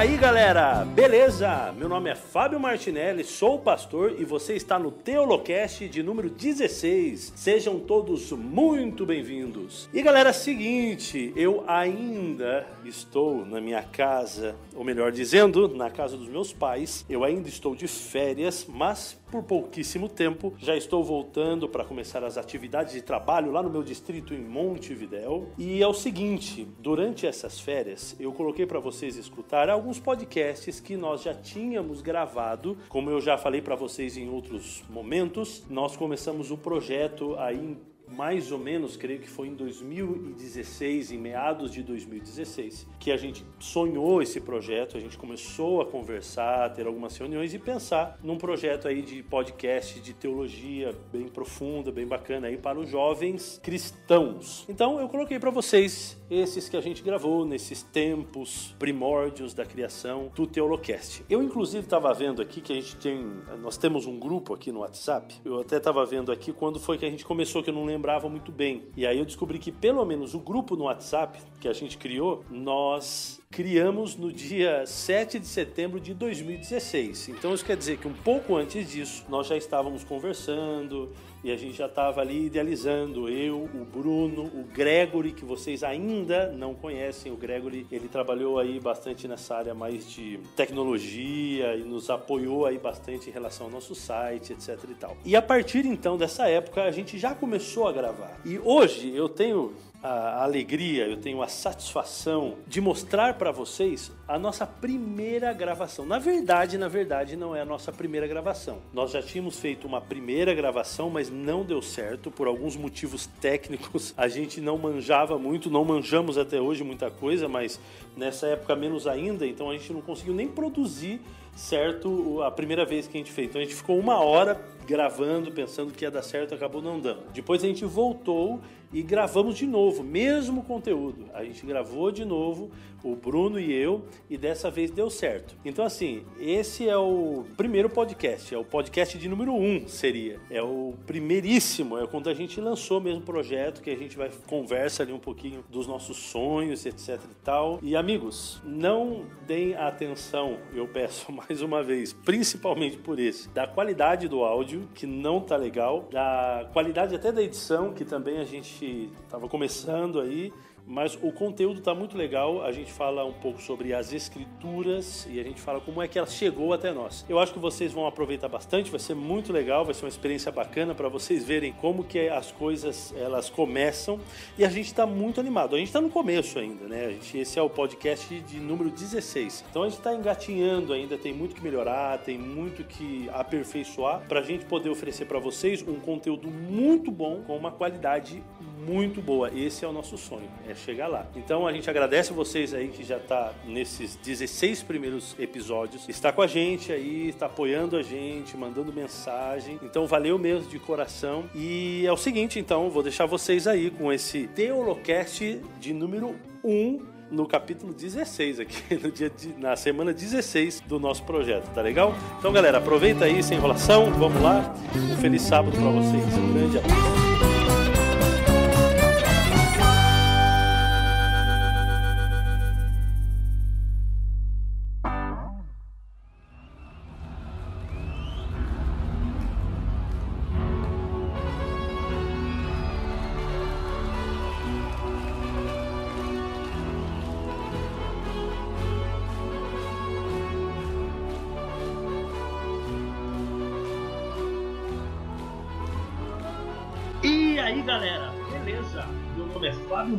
aí, galera? Beleza? Meu nome é Fábio Martinelli, sou pastor e você está no Teolocast de número 16. Sejam todos muito bem-vindos. E galera, seguinte, eu ainda estou na minha casa, ou melhor dizendo, na casa dos meus pais. Eu ainda estou de férias, mas por pouquíssimo tempo já estou voltando para começar as atividades de trabalho lá no meu distrito em Montevidéu. E é o seguinte, durante essas férias eu coloquei para vocês escutar alguns podcasts que nós já tínhamos gravado, como eu já falei para vocês em outros momentos. Nós começamos o projeto aí em mais ou menos, creio que foi em 2016, em meados de 2016, que a gente sonhou esse projeto, a gente começou a conversar, ter algumas reuniões e pensar num projeto aí de podcast de teologia bem profunda, bem bacana aí para os jovens cristãos. Então eu coloquei para vocês esses que a gente gravou nesses tempos primórdios da criação do Teolocast. Eu inclusive estava vendo aqui que a gente tem, nós temos um grupo aqui no WhatsApp. Eu até estava vendo aqui quando foi que a gente começou que eu não lembro lembrava muito bem. E aí eu descobri que pelo menos o grupo no WhatsApp que a gente criou, nós criamos no dia 7 de setembro de 2016. Então isso quer dizer que um pouco antes disso nós já estávamos conversando e a gente já estava ali idealizando eu, o Bruno, o Gregory que vocês ainda não conhecem. O Gregory ele trabalhou aí bastante nessa área mais de tecnologia e nos apoiou aí bastante em relação ao nosso site, etc e tal. E a partir então dessa época a gente já começou a gravar. E hoje eu tenho a alegria, eu tenho a satisfação de mostrar para vocês a nossa primeira gravação. Na verdade, na verdade, não é a nossa primeira gravação. Nós já tínhamos feito uma primeira gravação, mas não deu certo por alguns motivos técnicos. A gente não manjava muito, não manjamos até hoje muita coisa, mas nessa época menos ainda, então a gente não conseguiu nem produzir certo a primeira vez que a gente fez. Então a gente ficou uma hora gravando, pensando que ia dar certo, acabou não dando. Depois a gente voltou e gravamos de novo, mesmo conteúdo. A gente gravou de novo, o Bruno e eu, e dessa vez deu certo. Então, assim, esse é o primeiro podcast, é o podcast de número um, seria. É o primeiríssimo, é quando a gente lançou mesmo o projeto, que a gente vai conversa ali um pouquinho dos nossos sonhos, etc e tal. E amigos, não deem atenção, eu peço mais uma vez, principalmente por esse, da qualidade do áudio, que não tá legal, da qualidade até da edição, que também a gente tava começando aí, mas o conteúdo está muito legal. A gente fala um pouco sobre as escrituras e a gente fala como é que ela chegou até nós. Eu acho que vocês vão aproveitar bastante, vai ser muito legal, vai ser uma experiência bacana para vocês verem como que as coisas elas começam e a gente está muito animado. A gente está no começo ainda, né? A gente, esse é o podcast de número 16. Então a gente está engatinhando ainda, tem muito que melhorar, tem muito que aperfeiçoar para a gente poder oferecer para vocês um conteúdo muito bom com uma qualidade muito boa. Esse é o nosso sonho, é chegar lá. Então a gente agradece vocês aí que já está nesses 16 primeiros episódios, está com a gente aí, está apoiando a gente, mandando mensagem. Então valeu mesmo de coração. E é o seguinte, então, vou deixar vocês aí com esse Teolocast de número 1 no capítulo 16 aqui, no dia de, na semana 16 do nosso projeto, tá legal? Então, galera, aproveita aí sem enrolação, vamos lá. Um feliz sábado para vocês. Um grande abraço.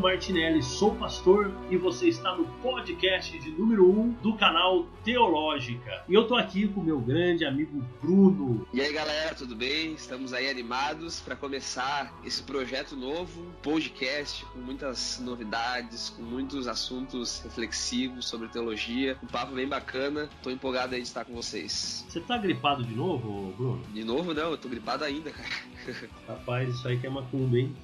Martinelli, sou pastor e você está no podcast de número 1 um do canal Teológica. E eu tô aqui com meu grande amigo Bruno. E aí, galera, tudo bem? Estamos aí animados para começar esse projeto novo, podcast com muitas novidades, com muitos assuntos reflexivos sobre teologia. Um papo bem bacana. Tô empolgado aí de estar com vocês. Você tá gripado de novo, Bruno? De novo, não, eu tô gripado ainda, cara. Rapaz, isso aí que é macumba, hein?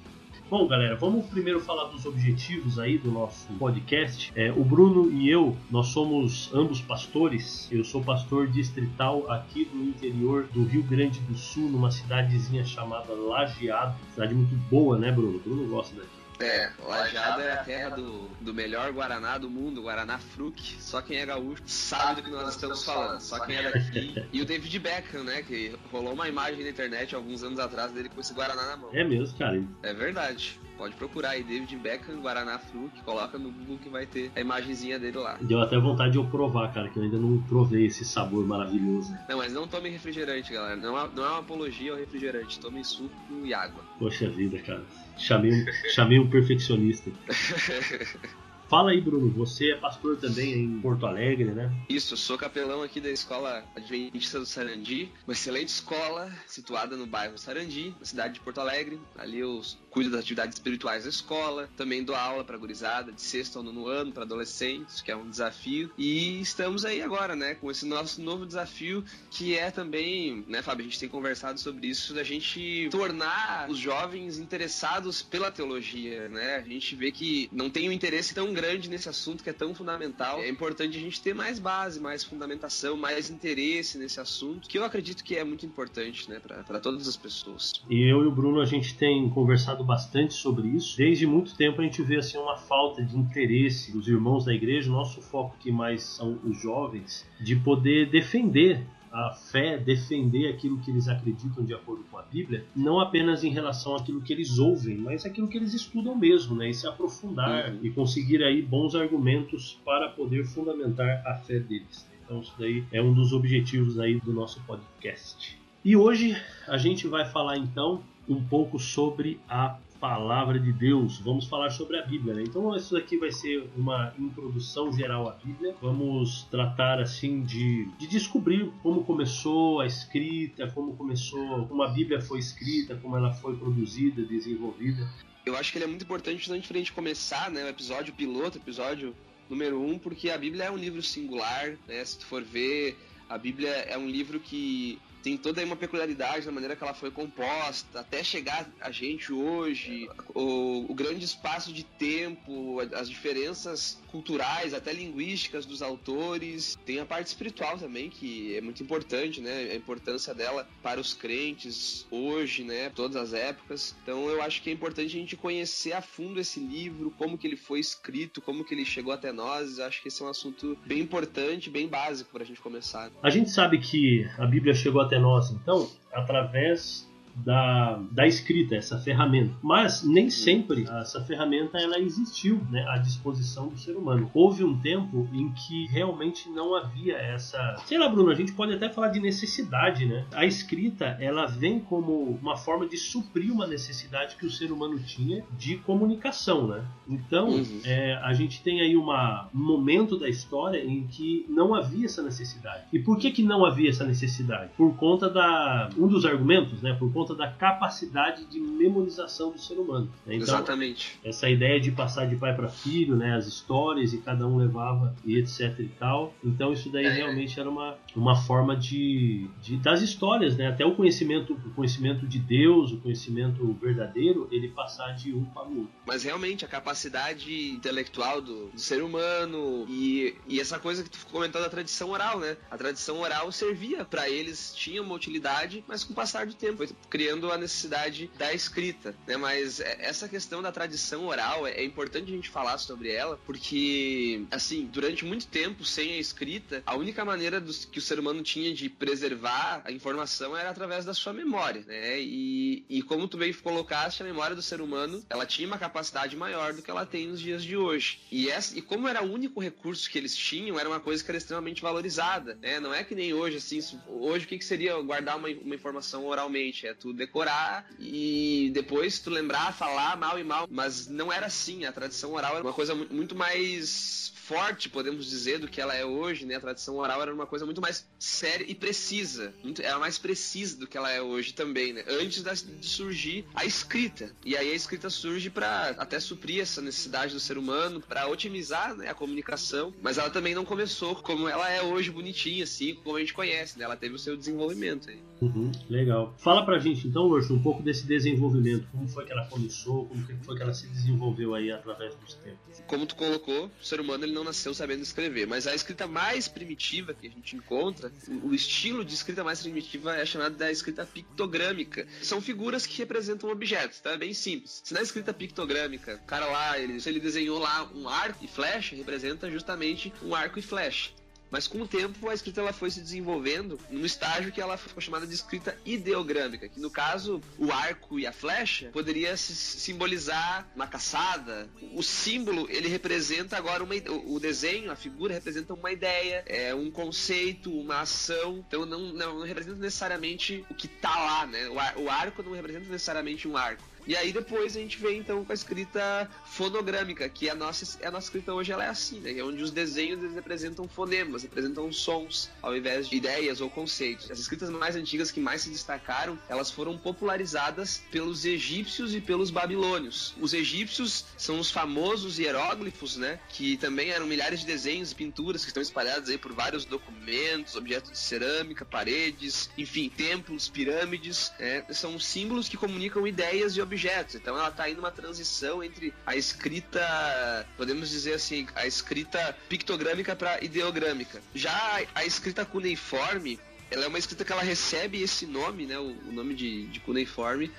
Bom, galera, vamos primeiro falar dos objetivos aí do nosso podcast. É, o Bruno e eu, nós somos ambos pastores. Eu sou pastor distrital aqui do interior do Rio Grande do Sul, numa cidadezinha chamada Lajeado. Cidade muito boa, né, Bruno? Bruno gosta daqui. É, Lajada é a terra do, do melhor Guaraná do mundo, Guaraná Fruc. Só quem é gaúcho sabe do que nós estamos falando. Só quem é daqui. E o David Beckham, né? Que rolou uma imagem na internet alguns anos atrás dele com esse Guaraná na mão. É mesmo, cara. É verdade. Pode procurar aí David Beckham, Guaraná Fruc, coloca no Google que vai ter a imagenzinha dele lá. Deu até vontade de eu provar, cara, que eu ainda não provei esse sabor maravilhoso. Não, mas não tome refrigerante, galera. Não é, não é uma apologia ao refrigerante. Tome suco e água. Poxa vida, cara. Chamei chamei um perfeccionista. Fala aí, Bruno, você é pastor também em Porto Alegre, né? Isso, sou capelão aqui da Escola Adventista do Sarandi, uma excelente escola situada no bairro Sarandi, na cidade de Porto Alegre. Ali eu cuido das atividades espirituais da escola, também dou aula para gurizada de sexto ao nono ano, para adolescentes, que é um desafio. E estamos aí agora, né, com esse nosso novo desafio, que é também, né, Fábio, a gente tem conversado sobre isso, da gente tornar os jovens interessados pela teologia, né? A gente vê que não tem um interesse tão grande nesse assunto que é tão fundamental. É importante a gente ter mais base, mais fundamentação, mais interesse nesse assunto, que eu acredito que é muito importante, né, para todas as pessoas. E eu e o Bruno a gente tem conversado bastante sobre isso. Desde muito tempo a gente vê assim uma falta de interesse dos irmãos da igreja, nosso foco aqui mais são os jovens, de poder defender a fé, defender aquilo que eles acreditam de acordo com a Bíblia, não apenas em relação àquilo que eles ouvem, mas aquilo que eles estudam mesmo, né? E se aprofundar uhum. e conseguir aí bons argumentos para poder fundamentar a fé deles. Então isso daí é um dos objetivos aí do nosso podcast. E hoje a gente vai falar então um pouco sobre a palavra de Deus. Vamos falar sobre a Bíblia, né? Então isso aqui vai ser uma introdução geral à Bíblia. Vamos tratar assim de, de descobrir como começou a escrita, como começou, como a Bíblia foi escrita, como ela foi produzida, desenvolvida. Eu acho que ele é muito importante antes de a gente começar, né, o episódio piloto, episódio número um, porque a Bíblia é um livro singular, né? Se tu for ver, a Bíblia é um livro que tem toda uma peculiaridade na maneira que ela foi composta, até chegar a gente hoje, o, o grande espaço de tempo, as diferenças culturais, até linguísticas dos autores. Tem a parte espiritual também, que é muito importante, né? A importância dela para os crentes hoje, né? Todas as épocas. Então eu acho que é importante a gente conhecer a fundo esse livro, como que ele foi escrito, como que ele chegou até nós. Eu acho que esse é um assunto bem importante, bem básico para a gente começar. A gente sabe que a Bíblia chegou até nós, então, através da, da escrita, essa ferramenta. Mas nem sempre essa ferramenta ela existiu né, à disposição do ser humano. Houve um tempo em que realmente não havia essa. Sei lá, Bruno, a gente pode até falar de necessidade, né? A escrita ela vem como uma forma de suprir uma necessidade que o ser humano tinha de comunicação, né? Então, uhum. é, a gente tem aí uma, um momento da história em que não havia essa necessidade. E por que, que não havia essa necessidade? Por conta da. Um dos argumentos, né? Por conta conta da capacidade de memorização do ser humano. Né? Então, Exatamente. Essa ideia de passar de pai para filho, né, as histórias e cada um levava e etc e tal. Então isso daí é. realmente era uma, uma forma de, de das histórias, né, até o conhecimento, o conhecimento de Deus, o conhecimento verdadeiro, ele passar de um para o outro. Mas realmente a capacidade intelectual do, do ser humano e, e essa coisa que tu comentou da tradição oral, né? A tradição oral servia para eles, tinha uma utilidade, mas com o passar do tempo foi criando a necessidade da escrita, né? Mas é, essa questão da tradição oral é, é importante a gente falar sobre ela, porque, assim, durante muito tempo, sem a escrita, a única maneira que o ser humano tinha de preservar a informação era através da sua memória, né? E, e como tu bem colocaste, a memória do ser humano, ela tinha uma capacidade maior do que ela tem nos dias de hoje. E, essa, e como era o único recurso que eles tinham, era uma coisa que era extremamente valorizada, né? Não é que nem hoje, assim, hoje o que, que seria guardar uma, uma informação oralmente? É tu decorar e depois tu lembrar, falar mal e mal. Mas não era assim. A tradição oral era uma coisa muito mais forte, podemos dizer, do que ela é hoje, né? A tradição oral era uma coisa muito mais séria e precisa. Muito, era mais precisa do que ela é hoje também, né? Antes de surgir a escrita. E aí a escrita surge para até suprir essa necessidade do ser humano, para otimizar né, a comunicação. Mas ela também não começou como ela é hoje, bonitinha, assim, como a gente conhece, né? Ela teve o seu desenvolvimento aí. Uhum, legal. Fala pra gente gente então, Lurch, um pouco desse desenvolvimento, como foi que ela começou, como foi que ela se desenvolveu aí através dos tempos. Como tu colocou, o ser humano ele não nasceu sabendo escrever, mas a escrita mais primitiva que a gente encontra, o estilo de escrita mais primitiva é chamado da escrita pictogrâmica. São figuras que representam objetos, tá? É bem simples. Se na escrita pictogrâmica, o cara lá, ele, se ele desenhou lá um arco e flecha, representa justamente um arco e flecha. Mas com o tempo a escrita ela foi se desenvolvendo num estágio que ela foi chamada de escrita ideogrâmica, que no caso o arco e a flecha poderia simbolizar uma caçada. O símbolo ele representa agora uma o desenho, a figura representa uma ideia, é um conceito, uma ação. Então não, não, não representa necessariamente o que está lá, né? O, arco não representa necessariamente um arco e aí depois a gente vem então com a escrita fonogrâmica, que a nossa, a nossa escrita hoje ela é assim, né? É onde os desenhos eles representam fonemas, representam sons, ao invés de ideias ou conceitos. As escritas mais antigas que mais se destacaram, elas foram popularizadas pelos egípcios e pelos babilônios. Os egípcios são os famosos hieróglifos, né? Que também eram milhares de desenhos e pinturas que estão espalhados aí por vários documentos, objetos de cerâmica, paredes, enfim, templos, pirâmides. Né? São símbolos que comunicam ideias e objetos objetos. Então ela está indo uma transição entre a escrita, podemos dizer assim, a escrita pictogrâmica para ideogrâmica. Já a escrita cuneiforme, ela é uma escrita que ela recebe esse nome, né, o, o nome de, de cuneiforme.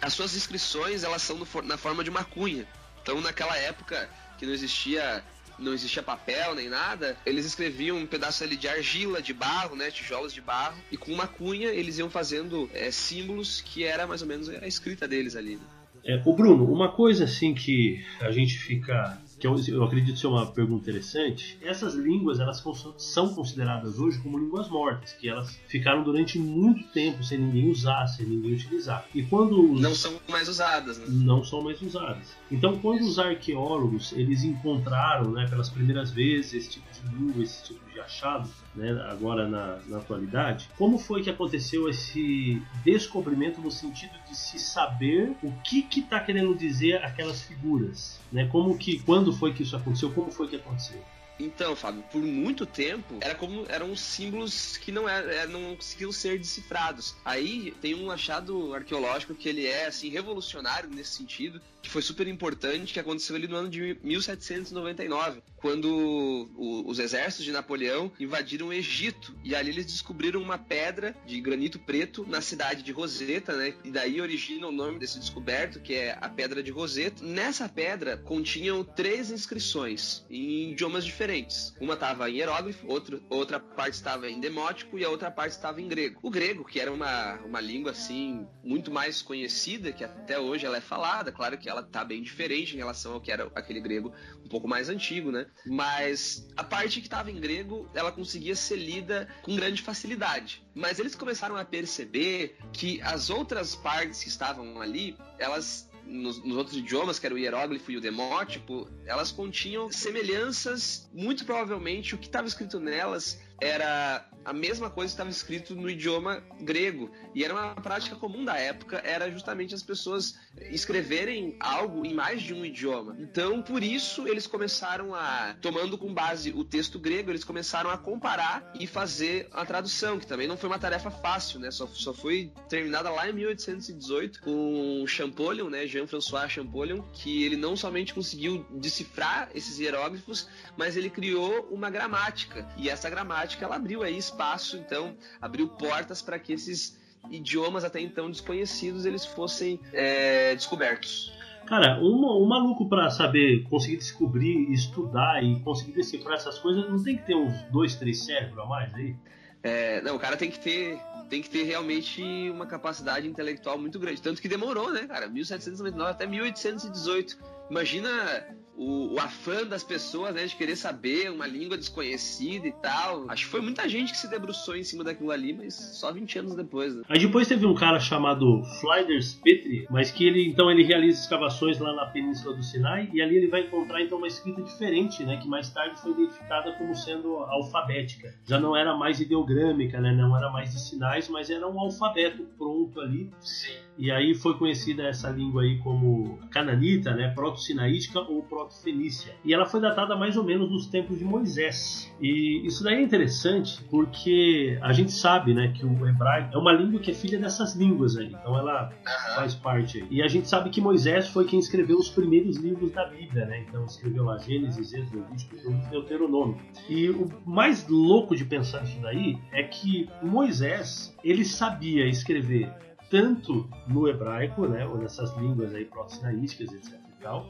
As suas inscrições, elas são no, na forma de uma cunha. Então naquela época que não existia não existia papel nem nada, eles escreviam um pedaço ali de argila, de barro, né, tijolos de barro, e com uma cunha eles iam fazendo é, símbolos que era mais ou menos a escrita deles ali. Né? É, o Bruno, uma coisa assim que a gente fica que eu, eu, acredito ser uma pergunta interessante, essas línguas elas são consideradas hoje como línguas mortas, que elas ficaram durante muito tempo sem ninguém usar, sem ninguém utilizar. E quando os... não são mais usadas, né? Não são mais usadas. Então, quando os arqueólogos eles encontraram, né, pelas primeiras vezes esse tipo de língua, esse tipo de achado, né, agora na, na atualidade, como foi que aconteceu esse descobrimento no sentido de se saber o que está querendo dizer aquelas figuras, né? Como que, quando foi que isso aconteceu, como foi que aconteceu? Então, Fábio, por muito tempo era como eram símbolos que não, era, é, não conseguiam ser decifrados. Aí tem um achado arqueológico que ele é assim revolucionário nesse sentido, que foi super importante, que aconteceu ali no ano de 1799, quando o, os exércitos de Napoleão invadiram o Egito e ali eles descobriram uma pedra de granito preto na cidade de Roseta, né? E daí origina o nome desse descoberto, que é a Pedra de Roseta. Nessa pedra continham três inscrições em idiomas diferentes. Uma estava em hieróglifo, outra, outra parte estava em demótico e a outra parte estava em grego. O grego, que era uma, uma língua assim muito mais conhecida, que até hoje ela é falada, claro que ela ela tá bem diferente em relação ao que era aquele grego um pouco mais antigo, né? Mas a parte que estava em grego, ela conseguia ser lida com grande facilidade. Mas eles começaram a perceber que as outras partes que estavam ali, elas nos, nos, outros idiomas, que era o hieróglifo e o demótipo, elas continham semelhanças. Muito provavelmente o que estava escrito nelas era a mesma coisa estava escrito no idioma grego. E era uma prática comum da época, era justamente as pessoas escreverem algo em mais de um idioma. Então, por isso, eles começaram a, tomando com base o texto grego, eles começaram a comparar e fazer a tradução, que também não foi uma tarefa fácil, né? Só, só foi terminada lá em 1818 com Champollion, né? Jean-François Champollion, que ele não somente conseguiu decifrar esses hieróglifos, mas ele criou uma gramática. E essa gramática, ela abriu aí espaço, então, abriu portas para que esses idiomas até então desconhecidos eles fossem é, descobertos. Cara, um, um maluco para saber, conseguir descobrir, estudar e conseguir decifrar essas coisas, não tem que ter uns dois, três cérebros a mais aí? É, não, o cara tem que ter tem que ter realmente uma capacidade intelectual muito grande. Tanto que demorou, né, cara? 1799 até 1818. Imagina o, o, afã das pessoas, né, de querer saber uma língua desconhecida e tal. Acho que foi muita gente que se debruçou em cima daquilo ali, mas só 20 anos depois. Né? Aí depois teve um cara chamado Flyders Petrie, mas que ele então ele realiza escavações lá na Península do Sinai e ali ele vai encontrar então uma escrita diferente, né, que mais tarde foi identificada como sendo alfabética. Já não era mais ideogrâmica, né, não era mais de sinais, mas era um alfabeto pronto ali. Sim e aí foi conhecida essa língua aí como cananita, né, proto-sinaítica ou proto-fenícia. E ela foi datada mais ou menos nos tempos de Moisés. E isso daí é interessante porque a gente sabe, né, que o hebraico é uma língua que é filha dessas línguas aí. Então ela faz parte aí. E a gente sabe que Moisés foi quem escreveu os primeiros livros da Bíblia, né? Então escreveu lá Gênesis, Êxodo, Levítico, Deuteronômio. E o mais louco de pensar isso daí é que Moisés, ele sabia escrever tanto no hebraico, né, ou nessas línguas aí proto-sinaísticas, etc e tal,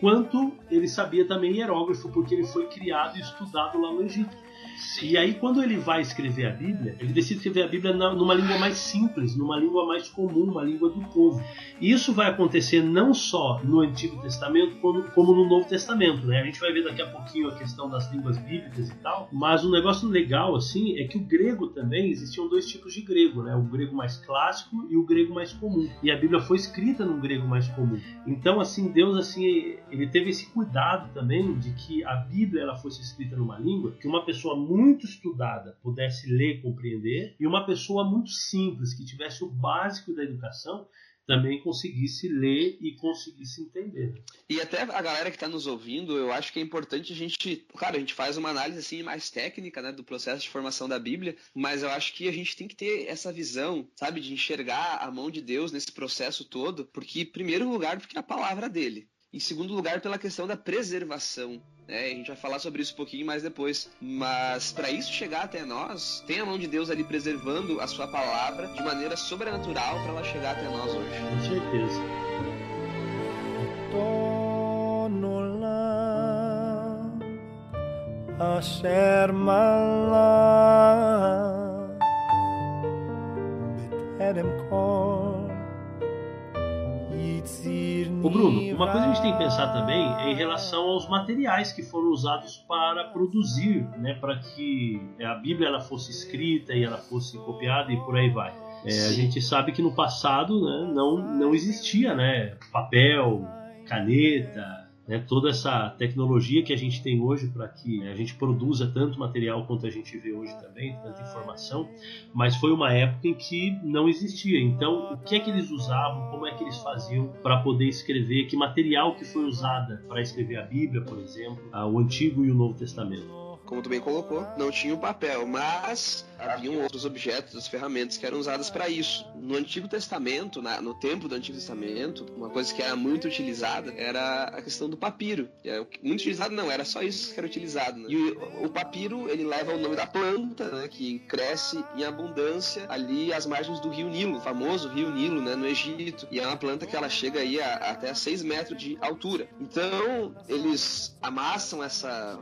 quanto ele sabia também hierógrafo, porque ele foi criado e estudado lá no Egito. Sim. E aí, quando ele vai escrever a Bíblia, ele decide escrever a Bíblia numa língua mais simples, numa língua mais comum, uma língua do povo. E isso vai acontecer não só no Antigo Testamento, como, no Novo Testamento. Né? A gente vai ver daqui a pouquinho a questão das línguas bíblicas e tal. Mas um negócio legal, assim, é que o grego também, existiam dois tipos de grego, né? O grego mais clássico e o grego mais comum. E a Bíblia foi escrita num grego mais comum. Então, assim, Deus, assim, ele teve esse cuidado também de que a Bíblia ela fosse escrita numa língua que uma pessoa muito estudada pudesse ler e compreender, e uma pessoa muito simples, que tivesse o básico da educação, também conseguisse ler e conseguisse entender. E até a galera que está nos ouvindo, eu acho que é importante a gente, claro, a gente faz uma análise assim mais técnica, né, do processo de formação da Bíblia, mas eu acho que a gente tem que ter essa visão, sabe, de enxergar a mão de Deus nesse processo todo, porque em primeiro lugar porque é a palavra dele. Em segundo lugar, pela questão da preservação. Né? A gente vai falar sobre isso um pouquinho mais depois. Mas para isso chegar até nós, tem a mão de Deus ali preservando a sua palavra de maneira sobrenatural para ela chegar até nós hoje. Com certeza. Asher Ô Bruno, uma coisa que a gente tem que pensar também é em relação aos materiais que foram usados para produzir, né, para que a Bíblia ela fosse escrita e ela fosse copiada e por aí vai. É, a gente sabe que no passado né, não, não existia né, papel, caneta, né, toda essa tecnologia que a gente tem hoje para que a gente produza tanto material quanto a gente vê hoje também, tanta informação, mas foi uma época em que não existia. Então, o que é que eles usavam, como é que eles faziam para poder escrever, que material que foi usado para escrever a Bíblia, por exemplo, o Antigo e o Novo Testamento? Como tu bem colocou, não tinha o papel, mas haviam outros objetos, as ferramentas que eram usadas para isso. No Antigo Testamento, na, no tempo do Antigo Testamento, uma coisa que era muito utilizada era a questão do papiro. É, muito utilizado não, era só isso que era utilizado. Né? E o, o, papiro, ele leva o nome da planta, né, que cresce em abundância ali às margens do rio Nilo, o famoso rio Nilo, né, no Egito. E é uma planta que ela chega aí a, até a 6 metros de altura. Então, eles amassam essa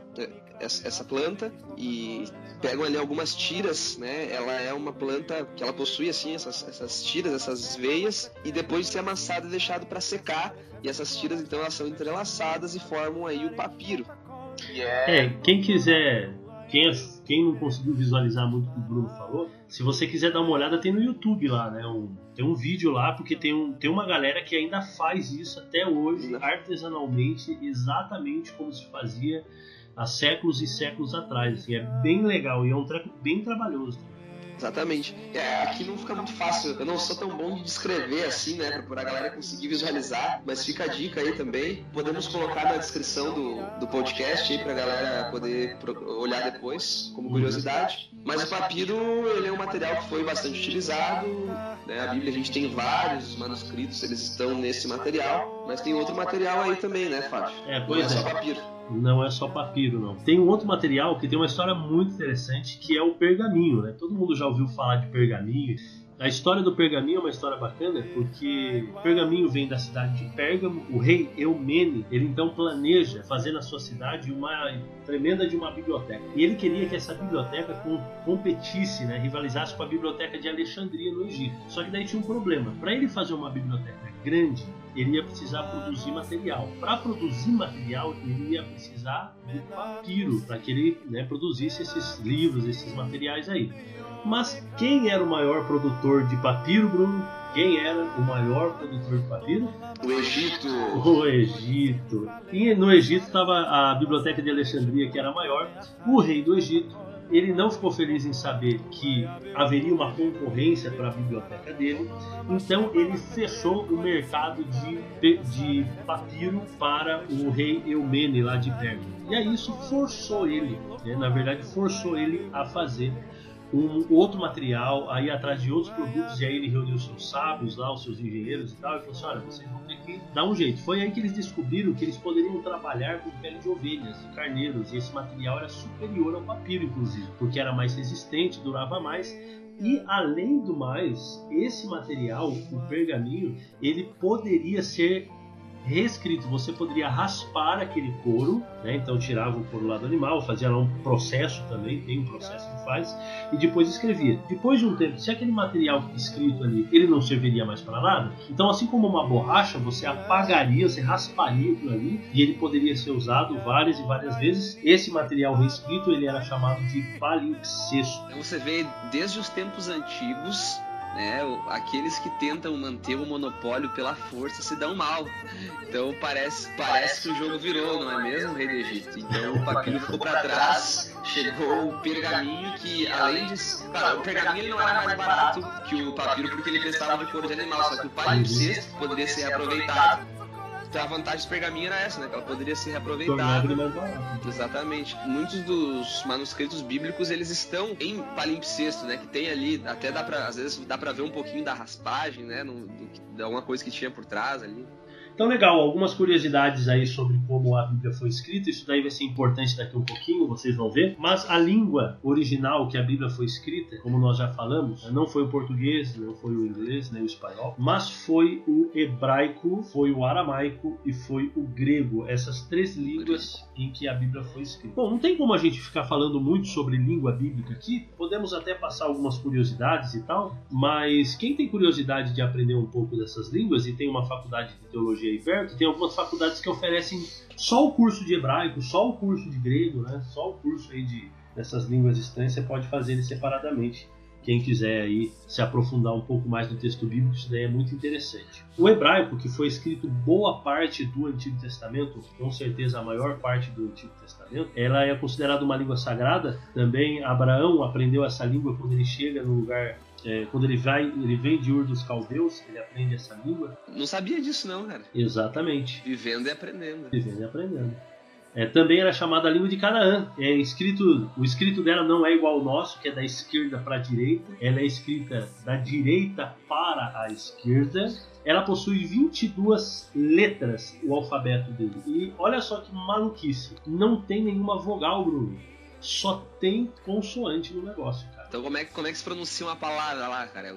essa planta e pegam ali algumas tiras, né? Ela é uma planta que ela possui assim essas, essas tiras, essas veias e depois de ser amassada e deixado para secar e essas tiras então elas são entrelaçadas e formam aí o papiro. É... é, quem quiser, quem, é, quem não conseguiu visualizar muito o que o Bruno falou, se você quiser dar uma olhada tem no YouTube lá, né? Um, tem um vídeo lá porque tem, um, tem uma galera que ainda faz isso até hoje artesanalmente, exatamente como se fazia há séculos e séculos atrás. Assim, é bem legal e é um treco bem trabalhoso. Exatamente. É, aqui não fica muito fácil. Eu não sou tão bom de descrever assim, né? Para a galera conseguir visualizar. Mas fica a dica aí também. Podemos colocar na descrição do, do podcast aí para a galera poder olhar depois, como curiosidade. Mas o papiro, ele é um material que foi bastante utilizado. Né? A Bíblia a gente tem vários manuscritos, eles estão nesse material. Mas tem outro material aí também, né, Fábio? É, pois não é. é. só papiro não é só papiro, não. Tem um outro material que tem uma história muito interessante, que é o pergaminho, né? Todo mundo já ouviu falar de pergaminho. A história do pergaminho é uma história bacana porque pergaminho vem da cidade de Pérgamo. O rei Eumene, ele então planeja fazer na sua cidade uma tremenda de uma biblioteca. E ele queria que essa biblioteca competisse, né, rivalizasse com a biblioteca de Alexandria no Egito. Só que daí tinha um problema. Para ele fazer uma biblioteca grande, ele ia precisar produzir material. Para produzir material, ele ia precisar de papiro para que ele né, produzisse esses livros, esses materiais aí. Mas quem era o maior produtor de papiro, Bruno? Quem era o maior produtor de papiro? O Egito. O Egito. E no Egito estava a biblioteca de Alexandria, que era a maior. O rei do Egito ele não ficou feliz em saber que haveria uma concorrência para a biblioteca dele, então ele fechou o mercado de, de papiro para o rei Eumene lá de Pérgamo. E aí isso forçou ele, né? na verdade forçou ele a fazer um outro material, aí atrás de outros produtos, e aí ele reuniu seus sábios lá, os seus engenheiros e tal, e falou assim: olha, vocês vão ter que dar um jeito. Foi aí que eles descobriram que eles poderiam trabalhar com pele de ovelhas e carneiros, e esse material era superior ao papiro, inclusive, porque era mais resistente, durava mais. E além do mais, esse material, o pergaminho, ele poderia ser reescrito. Você poderia raspar aquele couro, né? então tirava o couro lá do animal, fazia lá um processo também, tem um processo que faz, e depois escrevia. Depois de um tempo, se aquele material escrito ali ele não serviria mais para nada, então assim como uma borracha, você apagaria, você rasparia aquilo ali e ele poderia ser usado várias e várias vezes. Esse material reescrito ele era chamado de palimpsesto. Então você vê desde os tempos antigos né? Aqueles que tentam manter o monopólio pela força se dão mal. Então parece, parece que o jogo virou, não é mesmo, Rei do Egito? Então o papiro ficou para trás, chegou o pergaminho que, além de. Claro, o pergaminho não era mais barato que o papiro porque ele precisava de couro de animal, só que o palimpsesto poderia ser aproveitado a vantagem do pergaminho era essa, né? Que ela poderia ser reaproveitada. Exatamente. Muitos dos manuscritos bíblicos, eles estão em palimpsesto, né? Que tem ali, até dá pra, às vezes dá pra ver um pouquinho da raspagem, né? No, de alguma coisa que tinha por trás ali. Então, legal, algumas curiosidades aí sobre como a Bíblia foi escrita. Isso daí vai ser importante daqui um pouquinho, vocês vão ver. Mas a língua original que a Bíblia foi escrita, como nós já falamos, não foi o português, não foi o inglês, nem o espanhol, mas foi o hebraico, foi o aramaico e foi o grego. Essas três línguas em que a Bíblia foi escrita. Bom, não tem como a gente ficar falando muito sobre língua bíblica aqui. Podemos até passar algumas curiosidades e tal, mas quem tem curiosidade de aprender um pouco dessas línguas e tem uma faculdade de teologia aí perto, tem algumas faculdades que oferecem só o curso de hebraico, só o curso de grego, né? Só o curso aí de dessas línguas estranhas você pode fazer ele separadamente. Quem quiser aí se aprofundar um pouco mais no texto bíblico, isso daí é muito interessante. O hebraico, que foi escrito boa parte do Antigo Testamento, com certeza a maior parte do Antigo Testamento, ela é considerada uma língua sagrada. Também Abraão aprendeu essa língua quando ele chega no lugar é, quando ele vai, ele vem de Ur dos Caldeus, ele aprende essa língua. Não sabia disso não, cara. Exatamente. Vivendo e aprendendo. Vivendo e aprendendo. É, também era chamada língua de Canaã. É escrito, o escrito dela não é igual ao nosso, que é da esquerda para a direita. Ela é escrita da direita para a esquerda. Ela possui 22 letras, o alfabeto dele. E olha só que maluquice. Não tem nenhuma vogal, Bruno. Só tem consoante no negócio, cara. Então como é, como é que se pronuncia uma palavra lá, cara?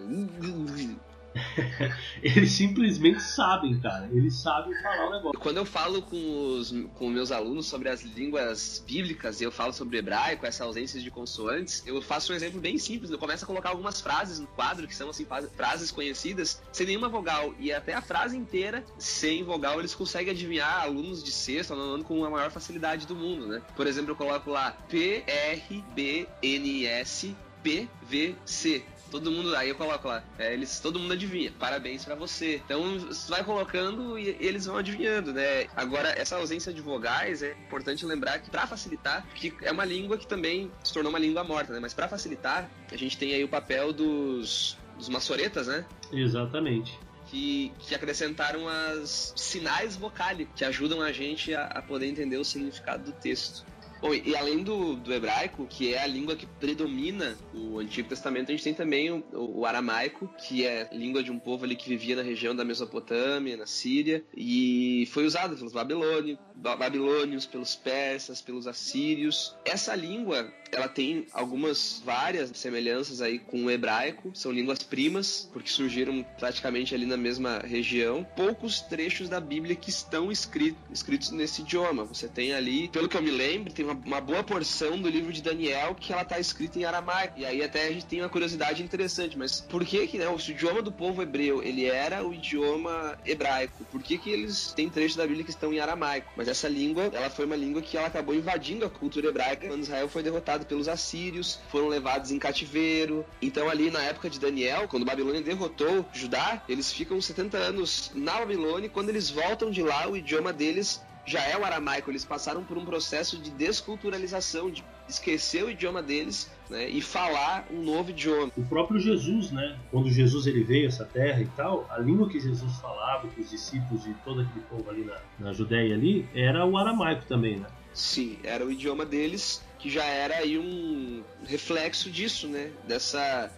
eles simplesmente sabem, cara. Eles sabem falar o negócio. Quando eu falo com os com meus alunos sobre as línguas bíblicas eu falo sobre hebraico, essa ausência de consoantes, eu faço um exemplo bem simples. Eu começo a colocar algumas frases no quadro que são assim frases conhecidas sem nenhuma vogal e até a frase inteira sem vogal eles conseguem adivinhar alunos de sexto, nono com a maior facilidade do mundo, né? Por exemplo, eu coloco lá P R B N S PVC. Todo mundo, aí eu coloco lá, é, eles, todo mundo adivinha. Parabéns para você. Então você vai colocando e eles vão adivinhando, né? Agora essa ausência de vogais é importante lembrar que para facilitar, que é uma língua que também se tornou uma língua morta, né? Mas para facilitar, a gente tem aí o papel dos dos maçoretas, né? Exatamente. Que, que, acrescentaram as sinais vocálicos que ajudam a gente a, a, poder entender o significado do texto. Bom, e além do, do hebraico, que é a língua que predomina o Antigo Testamento, a gente tem também o, o, aramaico, que é língua de um povo ali que vivia na região da Mesopotâmia, na Síria, e foi usado pelos babilônios, pelos persas, pelos assírios. Essa língua, ela tem algumas várias semelhanças aí com o hebraico, são línguas primas, porque surgiram praticamente ali na mesma região. Poucos trechos da Bíblia que estão escritos, nesse idioma. Você tem ali, pelo que eu me lembro, tem uma, uma boa porção do livro de Daniel que ela está escrita em aramaico. E aí até a gente tem uma curiosidade interessante, mas por que que, né, o idioma do povo hebreu, ele era o idioma hebraico? Por que que eles têm trechos da Bíblia que estão em aramaico? Mas essa língua, ela foi uma língua que ela acabou invadindo a cultura hebraica quando Israel foi derrotado pelos assírios, foram levados em cativeiro. Então ali na época de Daniel, quando Babilônia derrotou Judá, eles ficam 70 anos na Babilônia e quando eles voltam de lá, o idioma deles já é o aramaico. Eles passaram por um processo de desculturalização, de esquecer o idioma deles né, e falar um novo idioma. O próprio Jesus, né? Quando Jesus ele veio a essa terra e tal, a língua que Jesus falava com os discípulos e todo aquele povo ali na, na Judéia ali era o aramaico também, né? Sim, era o idioma deles que já era aí um reflexo disso, né? Dessa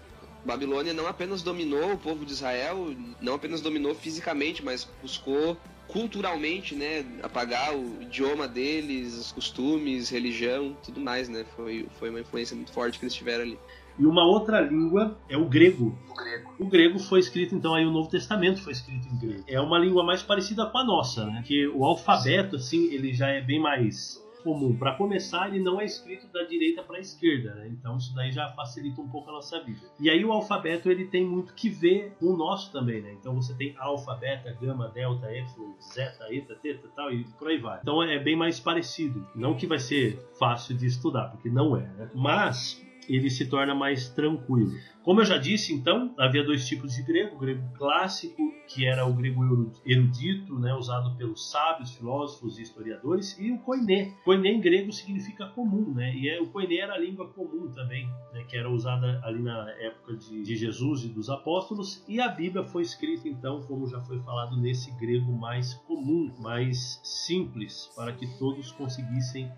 Babilônia não apenas dominou o povo de Israel, não apenas dominou fisicamente, mas buscou culturalmente, né, apagar o idioma deles, os costumes, religião, tudo mais, né? Foi, foi uma influência muito forte que eles tiveram ali. E uma outra língua é o grego. O grego. O grego foi escrito, então, aí o Novo Testamento foi escrito em grego. É uma língua mais parecida com a nossa, né? Que o alfabeto, assim, ele já é bem mais comum. Para começar, ele não é escrito da direita para a esquerda, né? então isso daí já facilita um pouco a nossa vida. E aí o alfabeto ele tem muito que ver com o nosso também, né? Então você tem alfa, beta, gama, delta, epsilon, zeta, eta, teta, tal e por aí vai. Então é bem mais parecido. Não que vai ser fácil de estudar, porque não é, né? Mas ele se torna mais tranquilo. Como eu já disse, então, havia dois tipos de grego: o grego clássico, que era o grego erudito, né, usado pelos sábios, filósofos e historiadores, e o koiné. Koiné em grego significa comum, né? E é, o koiné era a língua comum também, né, que era usada ali na época de, de Jesus e dos apóstolos. E a Bíblia foi escrita, então, como já foi falado, nesse grego mais comum, mais simples, para que todos conseguissem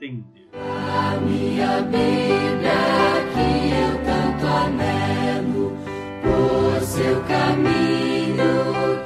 entender. A minha Bíblia que eu tanto anelo, por seu caminho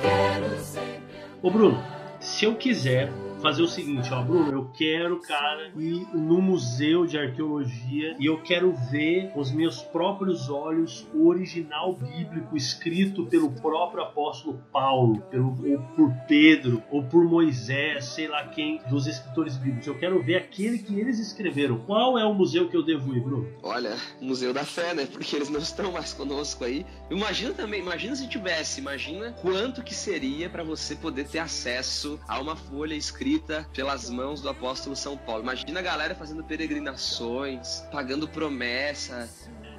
quero sempre. Ô Bruno, se eu quiser fazer o seguinte, ó, Bruno, eu quero, cara, ir no museu de arqueologia e eu quero ver com os meus próprios olhos o original bíblico escrito pelo próprio apóstolo Paulo, pelo, ou por Pedro, ou por Moisés, sei lá quem, dos escritores bíblicos. Eu quero ver aquele que eles escreveram. Qual é o museu que eu devo ir, Bruno? Olha, Museu da Fé, né? Porque eles não estão mais conosco aí. Imagina também, imagina se tivesse, imagina quanto que seria para você poder ter acesso a uma folha escrita escrita pelas mãos do apóstolo São Paulo. Imagina a galera fazendo peregrinações, pagando promessa.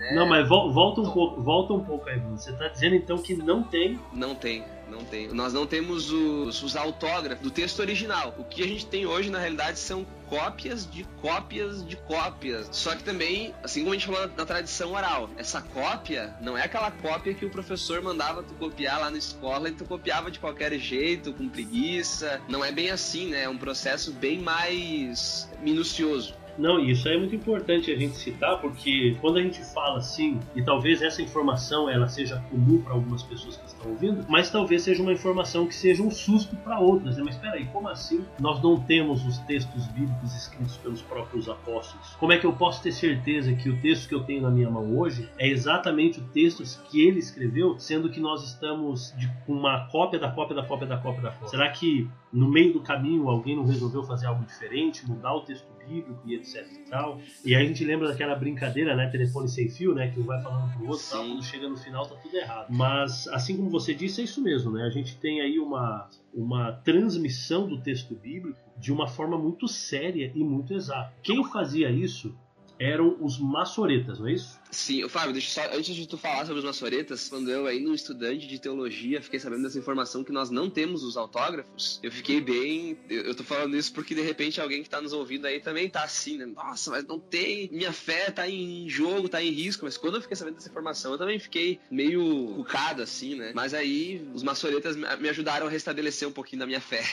Né? Não, mas volta um pouco, volta um pouco aí, Você está dizendo então que não tem? Não tem. Não tem. Nós não temos os, os autógrafos do texto original. O que a gente tem hoje, na realidade, são cópias de cópias de cópias. Só que também, assim como a gente falou na tradição oral, essa cópia não é aquela cópia que o professor mandava tu copiar lá na escola e tu copiava de qualquer jeito, com preguiça. Não é bem assim, né? É um processo bem mais minucioso. Não, isso é muito importante a gente citar, porque quando a gente fala assim, e talvez essa informação ela seja comum para algumas pessoas que estão ouvindo, mas talvez seja uma informação que seja um susto para outras. Né? Mas aí, como assim nós não temos os textos bíblicos escritos pelos próprios apóstolos? Como é que eu posso ter certeza que o texto que eu tenho na minha mão hoje é exatamente o texto que ele escreveu, sendo que nós estamos com uma cópia da cópia da cópia da cópia da cópia? Será que no meio do caminho alguém não resolveu fazer algo diferente, mudar o texto bíblico e etc e tal. E aí a gente lembra daquela brincadeira, né, telefone sem fio, né, que um vai falando pro outro, tal, quando chega no final tá tudo errado. Mas assim como você disse, é isso mesmo, né? A gente tem aí uma uma transmissão do texto bíblico de uma forma muito séria e muito exata. Quem fazia isso eram os maçoretas, não é isso? Sim, Fábio, deixa só, antes de tu falar sobre os maçoretas, quando eu ainda um estudante de teologia fiquei sabendo dessa informação que nós não temos os autógrafos, eu fiquei bem. Eu, eu tô falando isso porque de repente alguém que tá nos ouvindo aí também tá assim, né? Nossa, mas não tem. Minha fé tá em jogo, tá em risco. Mas quando eu fiquei sabendo dessa informação, eu também fiquei meio cucado, assim, né? Mas aí os maçoretas me ajudaram a restabelecer um pouquinho da minha fé.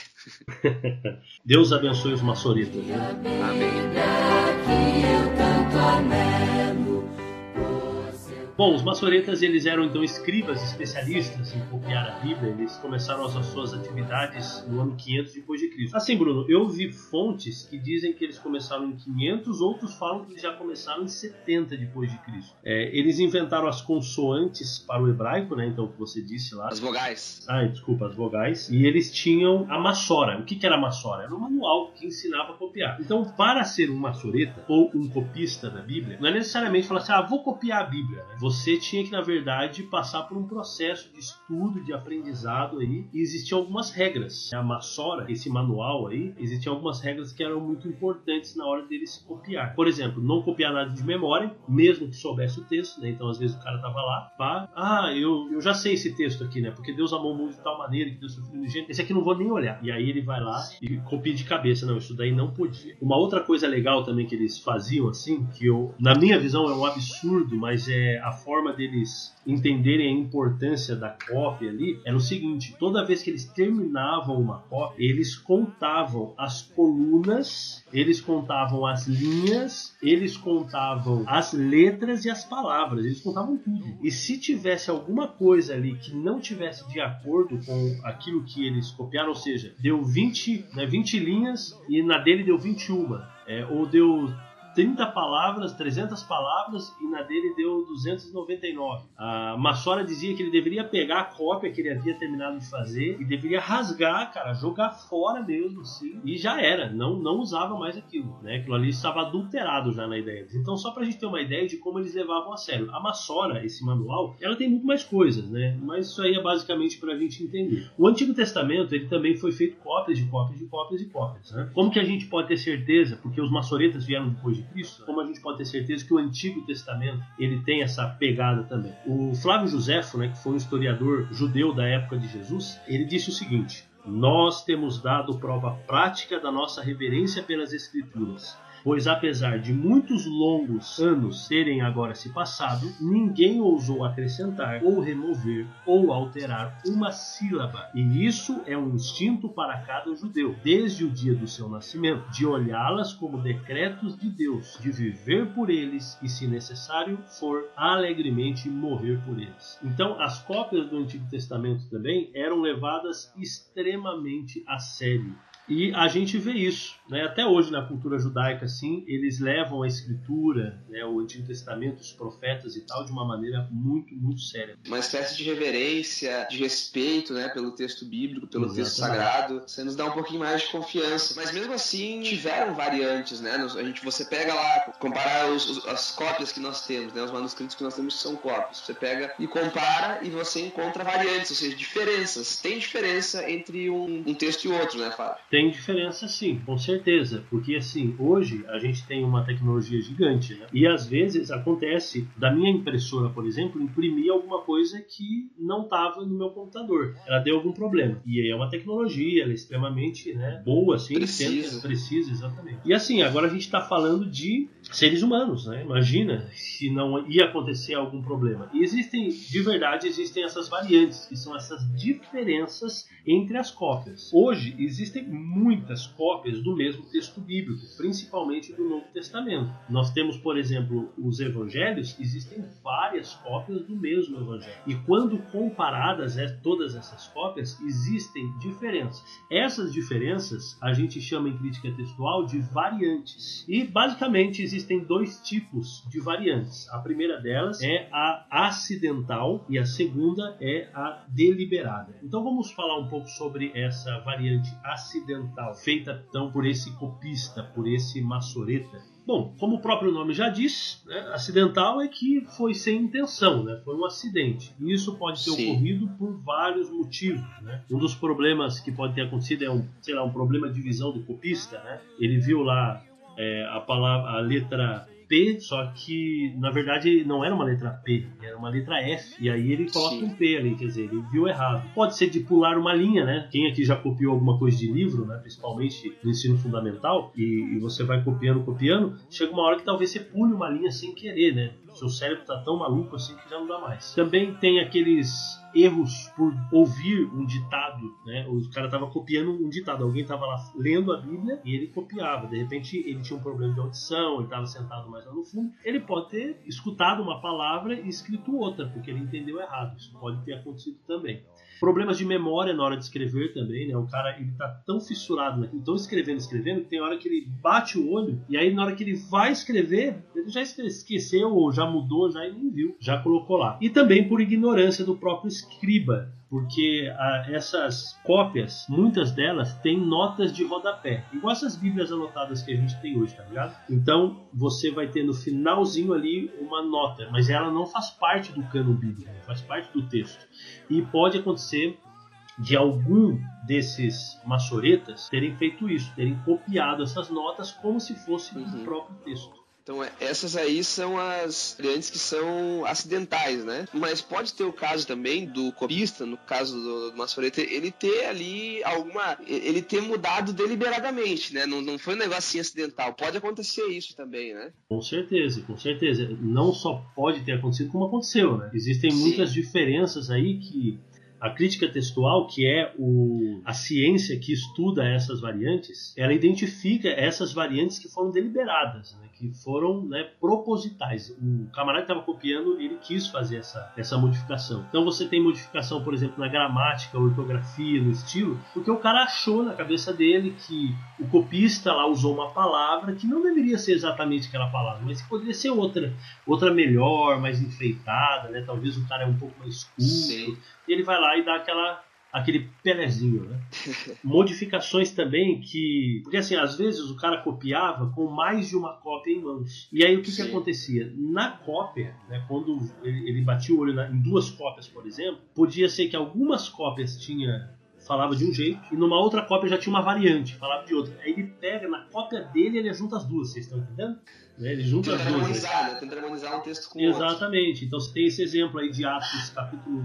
Deus abençoe os maçoretas. Né? Amém. Bom, os maçoretas eles eram então escribas especialistas em copiar a Bíblia. Eles começaram as suas atividades no ano 500 depois de Cristo. Assim, Bruno, eu vi fontes que dizem que eles começaram em 500, outros falam que já começaram em 70 depois de Cristo. É, eles inventaram as consoantes para o hebraico, né? Então, o que você disse lá. As vogais. Ah, desculpa, as vogais. E eles tinham a maçora. O que, que era a maçora? Era um manual que ensinava a copiar. Então, para ser um maçoreta ou um copista da Bíblia, não é necessariamente falar assim, ah, vou copiar a Bíblia. Né? você tinha que, na verdade, passar por um processo de estudo, de aprendizado aí, e existiam algumas regras. A Massora, esse manual aí, existiam algumas regras que eram muito importantes na hora deles copiar. Por exemplo, não copiar nada de memória, mesmo que soubesse o texto, né? Então, às vezes, o cara tava lá, pá, ah, eu, eu já sei esse texto aqui, né? Porque Deus amou o mundo de tal maneira que Deus sofreu gente. Esse aqui não vou nem olhar. E aí ele vai lá e copia de cabeça. Não, isso daí não podia. Uma outra coisa legal também que eles faziam, assim, que eu, na minha visão, é um absurdo, mas é a forma deles entenderem a importância da cópia ali, era o seguinte: toda vez que eles terminavam uma cópia, eles contavam as colunas, eles contavam as linhas, eles contavam as letras e as palavras, eles contavam tudo. E se tivesse alguma coisa ali que não tivesse de acordo com aquilo que eles copiaram, ou seja, deu 20, né, 20 linhas e na dele deu 21, é, ou deu 30 palavras, 300 palavras e na dele deu 299. A Massora dizia que ele deveria pegar a cópia que ele havia terminado de fazer e deveria rasgar, cara, jogar fora mesmo, e já era, não, não usava mais aquilo, né? Aquilo ali estava adulterado já na ideia. Então, só pra gente ter uma ideia de como eles levavam a sério. A Massora, esse manual, ela tem muito mais coisas, né? Mas isso aí é basicamente pra gente entender. O Antigo Testamento, ele também foi feito cópias de cópias de cópias de cópias, né? Como que a gente pode ter certeza, porque os maçoretas vieram depois de Cristo, como a gente pode ter certeza que o Antigo Testamento ele tem essa pegada também. O Flávio Josefo, né, que foi um historiador judeu da época de Jesus, ele disse o seguinte: Nós temos dado prova prática da nossa reverência pelas Escrituras pois apesar de muitos longos anos terem agora se passado, ninguém ousou acrescentar ou remover ou alterar uma sílaba. E isso é um instinto para cada judeu, desde o dia do seu nascimento, de olhá-las como decretos de Deus, de viver por eles e, se necessário for, alegremente morrer por eles. Então, as cópias do Antigo Testamento também eram levadas extremamente a sério. E a gente vê isso, né? até hoje na cultura judaica, assim, eles levam a escritura, né, o Antigo Testamento, os profetas e tal, de uma maneira muito, muito séria. Uma espécie de reverência, de respeito né, pelo texto bíblico, pelo Exatamente. texto sagrado. Você nos dá um pouquinho mais de confiança. Mas mesmo assim, tiveram variantes, né? A gente, você pega lá, compara os, os, as cópias que nós temos, né? os manuscritos que nós temos são cópias. Você pega e compara e você encontra variantes, ou seja, diferenças. Tem diferença entre um, um texto e outro, né, Fábio? Tem diferença sim, com certeza. Porque assim, hoje a gente tem uma tecnologia gigante, né? E às vezes acontece da minha impressora, por exemplo, imprimir alguma coisa que não estava no meu computador. Ela deu algum problema. E aí é uma tecnologia, ela é extremamente né, boa, assim, precisa. precisa, exatamente. E assim, agora a gente está falando de seres humanos, né? Imagina se não ia acontecer algum problema. E existem, de verdade, existem essas variantes, que são essas diferenças entre as cópias. Hoje existem muitas cópias do mesmo texto bíblico, principalmente do Novo Testamento. Nós temos, por exemplo, os evangelhos, existem várias cópias do mesmo evangelho. E quando comparadas é, todas essas cópias, existem diferenças. Essas diferenças a gente chama em crítica textual de variantes. E basicamente existem dois tipos de variantes. A primeira delas é a acidental e a segunda é a deliberada. Então vamos falar um pouco sobre essa variante acidental, feita então por esse copista, por esse maçoreta. Bom, como o próprio nome já diz, né, acidental é que foi sem intenção, né, foi um acidente. E isso pode ter Sim. ocorrido por vários motivos. Né? Um dos problemas que pode ter acontecido é um, sei lá, um problema de visão do copista. Né? Ele viu lá é, a palavra, a letra P, só que na verdade não era uma letra P, era uma letra F. E aí ele coloca Sim. um P ali, quer dizer, ele viu errado. Pode ser de pular uma linha, né? Quem aqui já copiou alguma coisa de livro, né? Principalmente no ensino fundamental, e, e você vai copiando, copiando, chega uma hora que talvez você pule uma linha sem querer, né? Seu cérebro tá tão maluco assim que já não dá mais. Também tem aqueles erros por ouvir um ditado, né? O cara tava copiando um ditado, alguém tava lá lendo a Bíblia e ele copiava. De repente ele tinha um problema de audição, ele estava sentado mais lá no fundo. Ele pode ter escutado uma palavra e escrito outra, porque ele entendeu errado. Isso pode ter acontecido também. Problemas de memória na hora de escrever também, né? O cara ele tá tão fissurado naquilo, tão escrevendo, escrevendo, que tem hora que ele bate o olho e aí na hora que ele vai escrever, ele já esqueceu ou já mudou já e nem viu, já colocou lá. E também por ignorância do próprio escriba, porque a, essas cópias, muitas delas têm notas de rodapé, igual essas bíblias anotadas que a gente tem hoje, tá ligado? Então você vai ter no finalzinho ali uma nota, mas ela não faz parte do cano bíblico, faz parte do texto. E pode acontecer de algum desses maçoretas terem feito isso, terem copiado essas notas como se fosse uhum. o próprio texto. Então, é, essas aí são as variantes que são acidentais, né? Mas pode ter o caso também do copista, no caso do, do Massoreta, ele ter ali alguma. ele ter mudado deliberadamente, né? Não, não foi um negocinho acidental. Pode acontecer isso também, né? Com certeza, com certeza. Não só pode ter acontecido, como aconteceu, né? Existem Sim. muitas diferenças aí que a crítica textual, que é o, a ciência que estuda essas variantes, ela identifica essas variantes que foram deliberadas, né, que foram né, propositais. O camarada que estava copiando, ele quis fazer essa, essa modificação. Então você tem modificação, por exemplo, na gramática, ortografia, no estilo, porque o cara achou na cabeça dele que o copista lá usou uma palavra que não deveria ser exatamente aquela palavra, mas que poderia ser outra, outra melhor, mais enfeitada, né? Talvez o cara é um pouco mais culto e ele vai lá e dá aquela aquele pelezinho, né? Modificações também que. Porque assim, às vezes o cara copiava com mais de uma cópia em mãos. E aí o que, que acontecia? Na cópia, né, quando ele, ele batia o olho na, em duas cópias, por exemplo, podia ser que algumas cópias tinha falava de um jeito e numa outra cópia já tinha uma variante, falava de outra. Aí ele pega na cópia dele ele junta as duas, vocês estão entendendo? Né? Ele junta as duas. Né? Tenta harmonizar um texto com Exatamente. Outro. Então você tem esse exemplo aí de Atos capítulo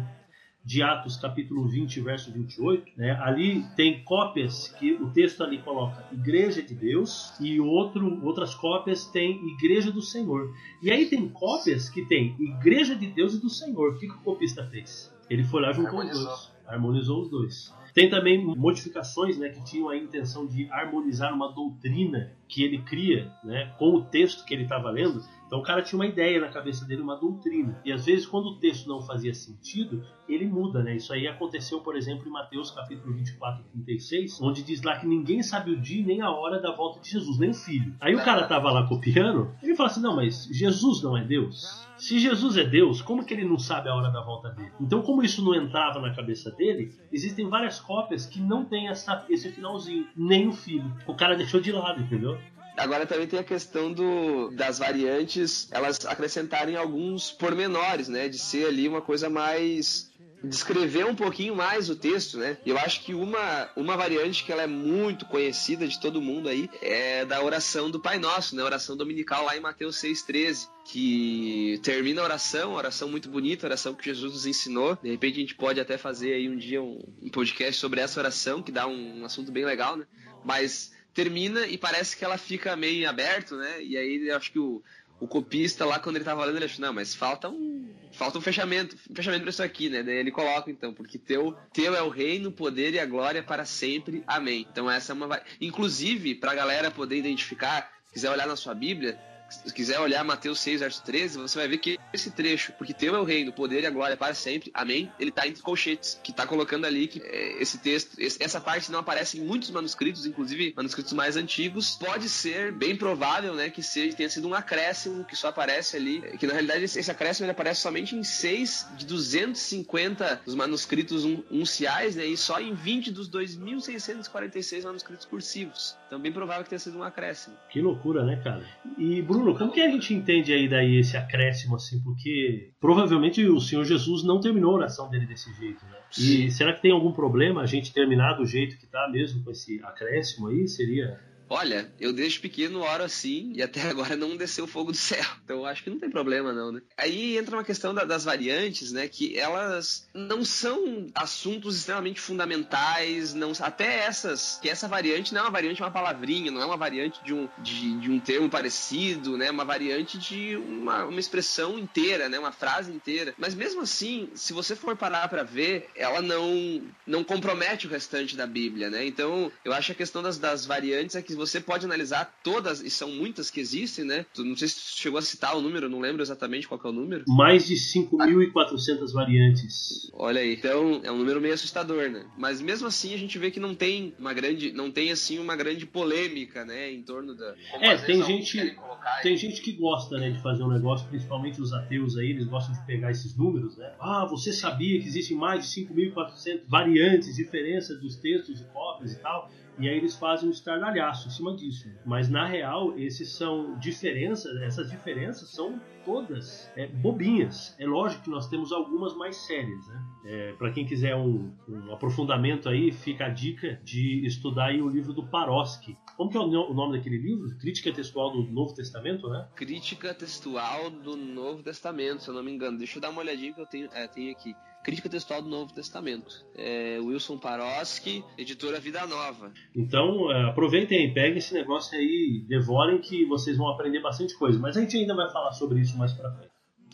de Atos capítulo 20, verso 28, né? ali tem cópias que o texto ali coloca Igreja de Deus e outro, outras cópias tem Igreja do Senhor. E aí tem cópias que tem Igreja de Deus e do Senhor. O que, que o copista fez? Ele foi lá juntou os dois, harmonizou os dois. Tem também modificações né, que tinham a intenção de harmonizar uma doutrina que ele cria né, com o texto que ele estava lendo. Então o cara tinha uma ideia na cabeça dele, uma doutrina. E às vezes, quando o texto não fazia sentido, ele muda, né? Isso aí aconteceu, por exemplo, em Mateus capítulo 24 e 36, onde diz lá que ninguém sabe o dia nem a hora da volta de Jesus, nem o filho. Aí o cara tava lá copiando, ele fala assim: não, mas Jesus não é Deus? Se Jesus é Deus, como que ele não sabe a hora da volta dele? Então, como isso não entrava na cabeça dele, existem várias cópias que não tem essa, esse finalzinho, nem o filho. O cara deixou de lado, entendeu? Agora também tem a questão do, das variantes, elas acrescentarem alguns pormenores, né? De ser ali uma coisa mais descrever um pouquinho mais o texto, né? Eu acho que uma, uma variante que ela é muito conhecida de todo mundo aí é da oração do Pai Nosso, né? Oração dominical lá em Mateus 6,13, que termina a oração, oração muito bonita, oração que Jesus nos ensinou. De repente a gente pode até fazer aí um dia um, um podcast sobre essa oração, que dá um, um assunto bem legal, né? Mas termina e parece que ela fica meio aberto, né? E aí eu acho que o, o copista lá, quando ele tava lendo, ele achou, não, mas falta um. Falta um fechamento, um fechamento pra isso aqui, né? Daí ele coloca, então, porque teu, teu é o reino, o poder e a glória para sempre. Amém. Então essa é uma. Inclusive, pra galera poder identificar, quiser olhar na sua Bíblia, se quiser olhar Mateus 6, verso 13, você vai ver que esse trecho, porque teu é o reino, o poder e a glória para sempre, amém, ele está entre colchetes, que está colocando ali que é, esse texto, esse, essa parte não aparece em muitos manuscritos, inclusive manuscritos mais antigos. Pode ser bem provável, né, que seja, tenha sido um acréscimo que só aparece ali, que na realidade esse, esse acréscimo ele aparece somente em 6 de 250 dos manuscritos unciais, né, e só em 20 dos 2.646 manuscritos cursivos. Então, bem provável que tenha sido um acréscimo. Que loucura, né, cara? E, Bruno, como que a gente entende aí daí esse acréscimo, assim? Porque provavelmente o Senhor Jesus não terminou a oração dele desse jeito, né? E será que tem algum problema a gente terminar do jeito que tá mesmo com esse acréscimo aí? Seria Olha, eu desde pequeno oro assim e até agora não desceu fogo do céu. Então acho que não tem problema não, né? Aí entra uma questão da, das variantes, né? Que elas não são assuntos extremamente fundamentais, não até essas, que essa variante não é uma variante de uma palavrinha, não é uma variante de um, de, de um termo parecido, né? Uma variante de uma, uma expressão inteira, né? Uma frase inteira. Mas mesmo assim, se você for parar para ver, ela não não compromete o restante da Bíblia, né? Então eu acho a questão das, das variantes é que você pode analisar todas, e são muitas que existem, né? Não sei se tu chegou a citar o número, não lembro exatamente qual é o número. Mais de 5.400 variantes. Olha aí, então é um número meio assustador, né? Mas mesmo assim a gente vê que não tem uma grande, não tem assim uma grande polêmica, né, em torno da. Como é, tem gente, tem gente que gosta, né, de fazer um negócio, principalmente os ateus aí, eles gostam de pegar esses números, né? Ah, você sabia que existem mais de 5.400 variantes, diferenças dos textos e cópias e tal? E aí eles fazem um estardalhaço em cima disso. Mas na real, esses são diferenças, essas diferenças são todas é, bobinhas. É lógico que nós temos algumas mais sérias, né? É, Para quem quiser um, um, aprofundamento aí, fica a dica de estudar aí o livro do Paroski. Como que é o nome daquele livro? Crítica Textual do Novo Testamento, né? Crítica Textual do Novo Testamento, se eu não me engano. Deixa eu dar uma olhadinha que eu tenho, é, tenho aqui. Crítica Textual do Novo Testamento. É Wilson Paroski, editora Vida Nova. Então, é, aproveitem e peguem esse negócio aí, devorem que vocês vão aprender bastante coisa. Mas a gente ainda vai falar sobre isso mais pra frente.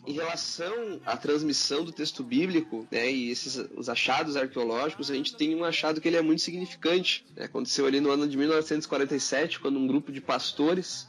Em relação à transmissão do texto bíblico né, e esses os achados arqueológicos, a gente tem um achado que ele é muito significante. Né? Aconteceu ali no ano de 1947, quando um grupo de pastores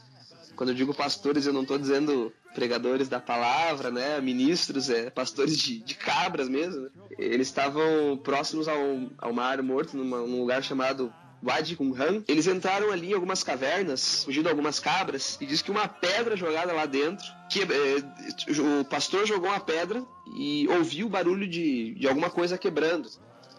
quando eu digo pastores, eu não estou dizendo pregadores da palavra, né, ministros, é, pastores de, de cabras mesmo. Né? Eles estavam próximos ao, ao Mar Morto, numa, num lugar chamado Wadi Kumhan. Eles entraram ali em algumas cavernas, fugindo algumas cabras, e diz que uma pedra jogada lá dentro, que é, o pastor jogou uma pedra e ouviu o barulho de, de alguma coisa quebrando.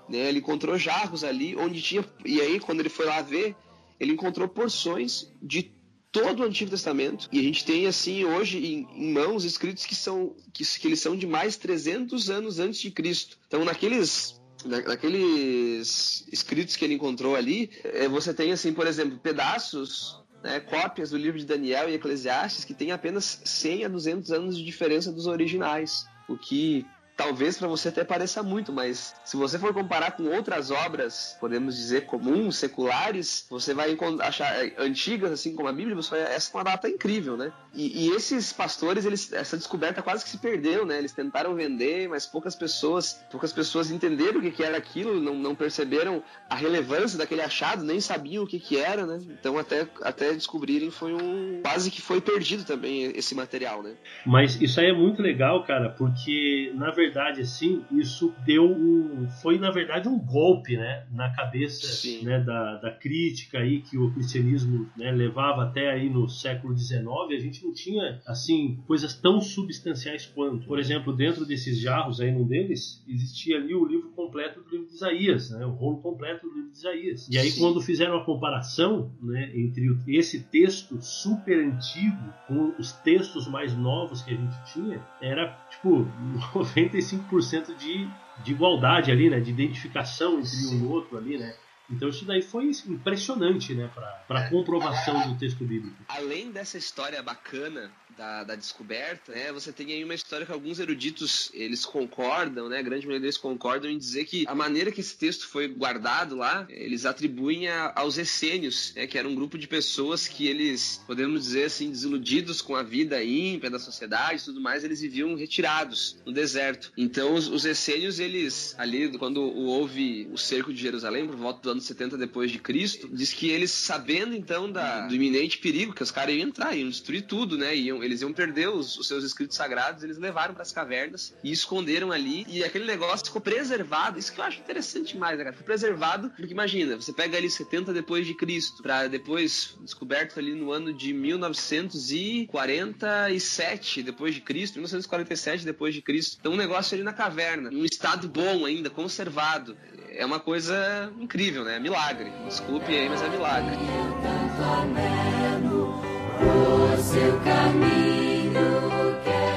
Né? Ele encontrou jarros ali, onde tinha. E aí, quando ele foi lá ver, ele encontrou porções de todo o Antigo Testamento e a gente tem assim hoje em, em mãos escritos que são que, que, eles são de mais 300 anos antes de Cristo. Então naqueles naqueles escritos que ele encontrou ali, é, você tem assim, por exemplo, pedaços né, cópias do livro de Daniel e Eclesiastes que tem apenas 100 a 200 anos de diferença dos originais, o que talvez para você até pareça muito, mas se você for comparar com outras obras, podemos dizer comuns, seculares, você vai achar é, antigas, assim como a Bíblia, você vai, essa é uma data incrível, né? E, e, esses pastores, eles, essa descoberta quase que se perdeu, né? Eles tentaram vender, mas poucas pessoas, poucas pessoas entenderam o que, que era aquilo, não, não perceberam a relevância daquele achado, nem sabiam o que, que era, né? Então até, até descobrirem foi um quase que foi perdido também esse material, né? Mas isso aí é muito legal, cara, porque na verdade verdade, assim, isso deu um. Foi, na verdade, um golpe né, na cabeça né, da, da crítica aí que o cristianismo né, levava até aí no século XIX. A gente não tinha, assim, coisas tão substanciais quanto. Por exemplo, dentro desses jarros aí, num deles, existia ali o livro completo do livro de Isaías, né, o rolo completo do livro de Isaías. E aí, Sim. quando fizeram a comparação né, entre esse texto super antigo com os textos mais novos que a gente tinha, era tipo 90 95% de, de igualdade ali, né? De identificação entre um e outro ali, né? Então isso daí foi impressionante, né, para a comprovação do texto bíblico. Além dessa história bacana da, da, descoberta, né, você tem aí uma história que alguns eruditos eles concordam, né, a grande maioria deles concordam em dizer que a maneira que esse texto foi guardado lá, eles atribuem a, aos essênios, né, que era um grupo de pessoas que eles, podemos dizer assim, desiludidos com a vida ímpia da sociedade e tudo mais, eles viviam retirados no deserto. Então os, os essênios, eles, ali, quando houve o cerco de Jerusalém, por volta do ano 70 depois de Cristo, diz que eles, sabendo então da, do iminente perigo, que os caras iam entrar, iam destruir tudo, né, iam eles iam perder os, os seus escritos sagrados, eles levaram para as cavernas e esconderam ali. E aquele negócio ficou preservado. Isso que eu acho interessante demais, né, cara? Ficou preservado, porque imagina, você pega ali 70 depois de Cristo, para depois descoberto ali no ano de 1947 depois de Cristo, 1947 depois de Cristo. Então um negócio ali na caverna, um estado bom ainda, conservado. É uma coisa incrível, né? Milagre. Desculpe aí, mas é milagre.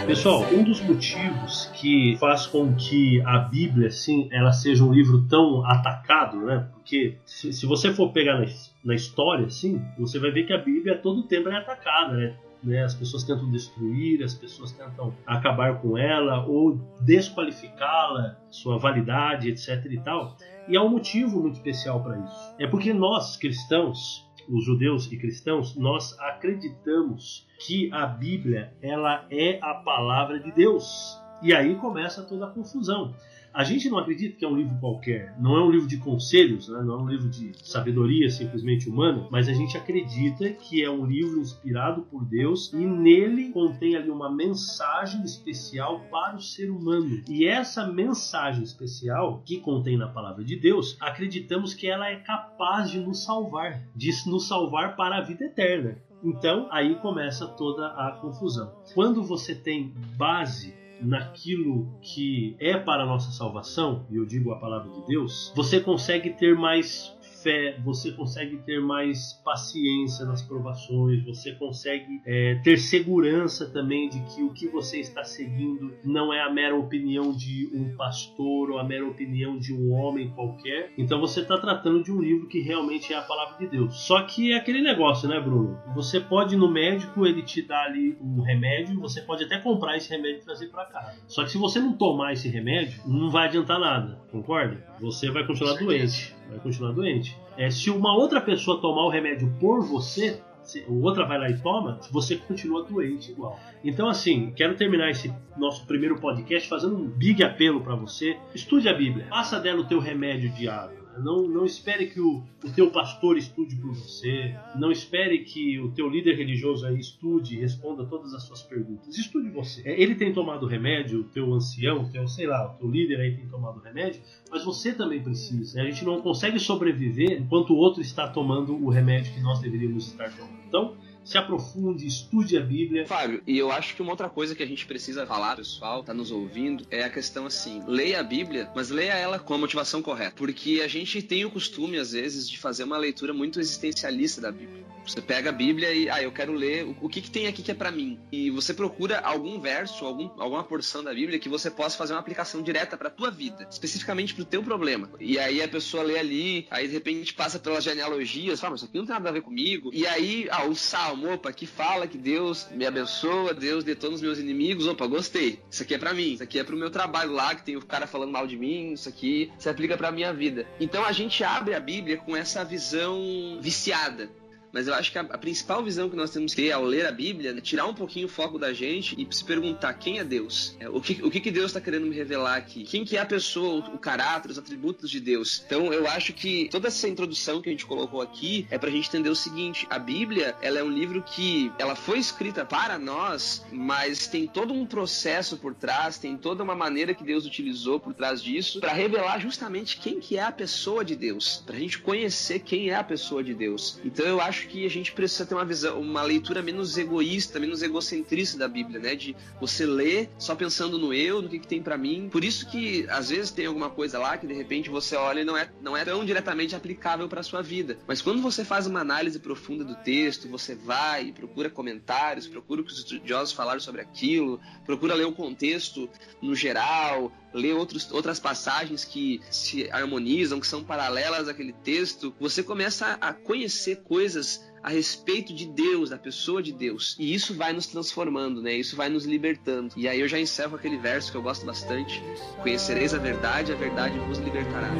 Pessoal, um dos motivos que faz com que a Bíblia assim, ela seja um livro tão atacado, né? Porque se, se você for pegar na, na, história, assim, você vai ver que a Bíblia todo tempo é atacada, né? Né? As pessoas tentam destruir, as pessoas tentam acabar com ela ou desqualificá-la, sua validade, etc. e tal. E há um motivo muito especial para isso. É porque nós cristãos os judeus e cristãos, nós acreditamos que a Bíblia ela é a palavra de Deus. E aí começa toda a confusão. A gente não acredita que é um livro qualquer, não é um livro de conselhos, né? não é um livro de sabedoria simplesmente humana, mas a gente acredita que é um livro inspirado por Deus e nele contém ali uma mensagem especial para o ser humano. E essa mensagem especial que contém na palavra de Deus, acreditamos que ela é capaz de nos salvar, de nos salvar para a vida eterna. Então aí começa toda a confusão. Quando você tem base naquilo que é para a nossa salvação, e eu digo a palavra de Deus, você consegue ter mais fé, você consegue ter mais paciência nas provações, você consegue é, ter segurança também de que o que você está seguindo não é a mera opinião de um pastor ou a mera opinião de um homem qualquer. Então você está tratando de um livro que realmente é a palavra de Deus. Só que é aquele negócio, né, Bruno? Você pode ir no médico, ele te dá ali um remédio, você pode até comprar esse remédio e trazer para casa. Só que se você não tomar esse remédio, não vai adiantar nada, concorda? Você vai continuar doente vai continuar doente. É, se uma outra pessoa tomar o remédio por você, se outra vai lá e toma, você continua doente igual. Então, assim, quero terminar esse nosso primeiro podcast fazendo um big apelo para você. Estude a Bíblia, faça dela o teu remédio diário. Não, não espere que o, o teu pastor estude por você. Não espere que o teu líder religioso aí estude e responda todas as suas perguntas. Estude você. É, ele tem tomado remédio, o teu ancião, o teu, sei lá, o teu líder aí tem tomado remédio, mas você também precisa. A gente não consegue sobreviver enquanto o outro está tomando o remédio que nós deveríamos estar tomando. Então, se aprofunde, estude a Bíblia. Fábio, e eu acho que uma outra coisa que a gente precisa falar, pessoal, tá nos ouvindo, é a questão assim: leia a Bíblia, mas leia ela com a motivação correta. Porque a gente tem o costume, às vezes, de fazer uma leitura muito existencialista da Bíblia. Você pega a Bíblia e, ah, eu quero ler o, o que, que tem aqui que é para mim. E você procura algum verso, algum, alguma porção da Bíblia que você possa fazer uma aplicação direta para tua vida, especificamente pro teu problema. E aí a pessoa lê ali, aí de repente passa pelas genealogias, fala, mas isso aqui não tem nada a ver comigo. E aí, ah, o opa, que fala que Deus me abençoa, Deus detona os meus inimigos, opa, gostei. Isso aqui é para mim, isso aqui é pro meu trabalho lá, que tem o cara falando mal de mim, isso aqui se aplica pra minha vida. Então a gente abre a Bíblia com essa visão viciada mas eu acho que a, a, principal visão que nós temos que ter ao ler a Bíblia é tirar um pouquinho o foco da gente e se perguntar quem é Deus. É, o que, o que, que Deus está querendo me revelar aqui? Quem que é a pessoa, o, o, caráter, os atributos de Deus? Então eu acho que toda essa introdução que a gente colocou aqui é para a gente entender o seguinte: a Bíblia ela é um livro que ela foi escrita para nós, mas tem todo um processo por trás, tem toda uma maneira que Deus utilizou por trás disso para revelar justamente quem que é a pessoa de Deus, para a gente conhecer quem é a pessoa de Deus. Então eu acho acho que a gente precisa ter uma visão, uma leitura menos egoísta, menos egocentrista da Bíblia, né? De você ler só pensando no eu, no que, que tem para mim. Por isso que às vezes tem alguma coisa lá que de repente você olha e não é, não é tão diretamente aplicável para sua vida. Mas quando você faz uma análise profunda do texto, você vai e procura comentários, procura o que os estudiosos falaram sobre aquilo, procura ler o contexto no geral, ler outros, outras passagens que se harmonizam, que são paralelas àquele texto, você começa a conhecer coisas a respeito de Deus, da pessoa de Deus. E isso vai nos transformando, né? Isso vai nos libertando. E aí eu já encerro aquele verso que eu gosto bastante: Conhecereis a verdade, a verdade vos libertará.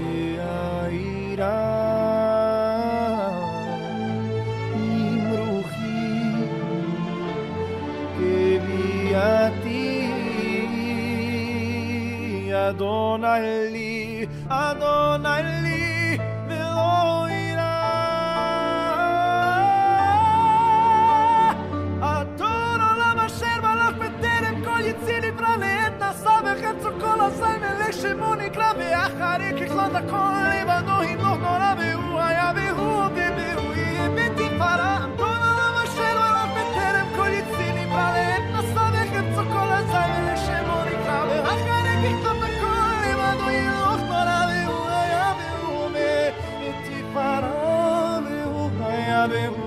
Adonai Adonai li, כל הזין מלך שמו נקרא ואחרי ככלות הכל לבדו ימלוך נורא והוא היה והוא והוא יהיה בתפארה כל העולם אשר עליו בטרם כל יציא נברא להם נשא וחפצו כל הזין מלך שמו נקרא ואחרי ככלות הכל לבדו ימלוך נורא והוא היה והוא בתפארה והוא היה והוא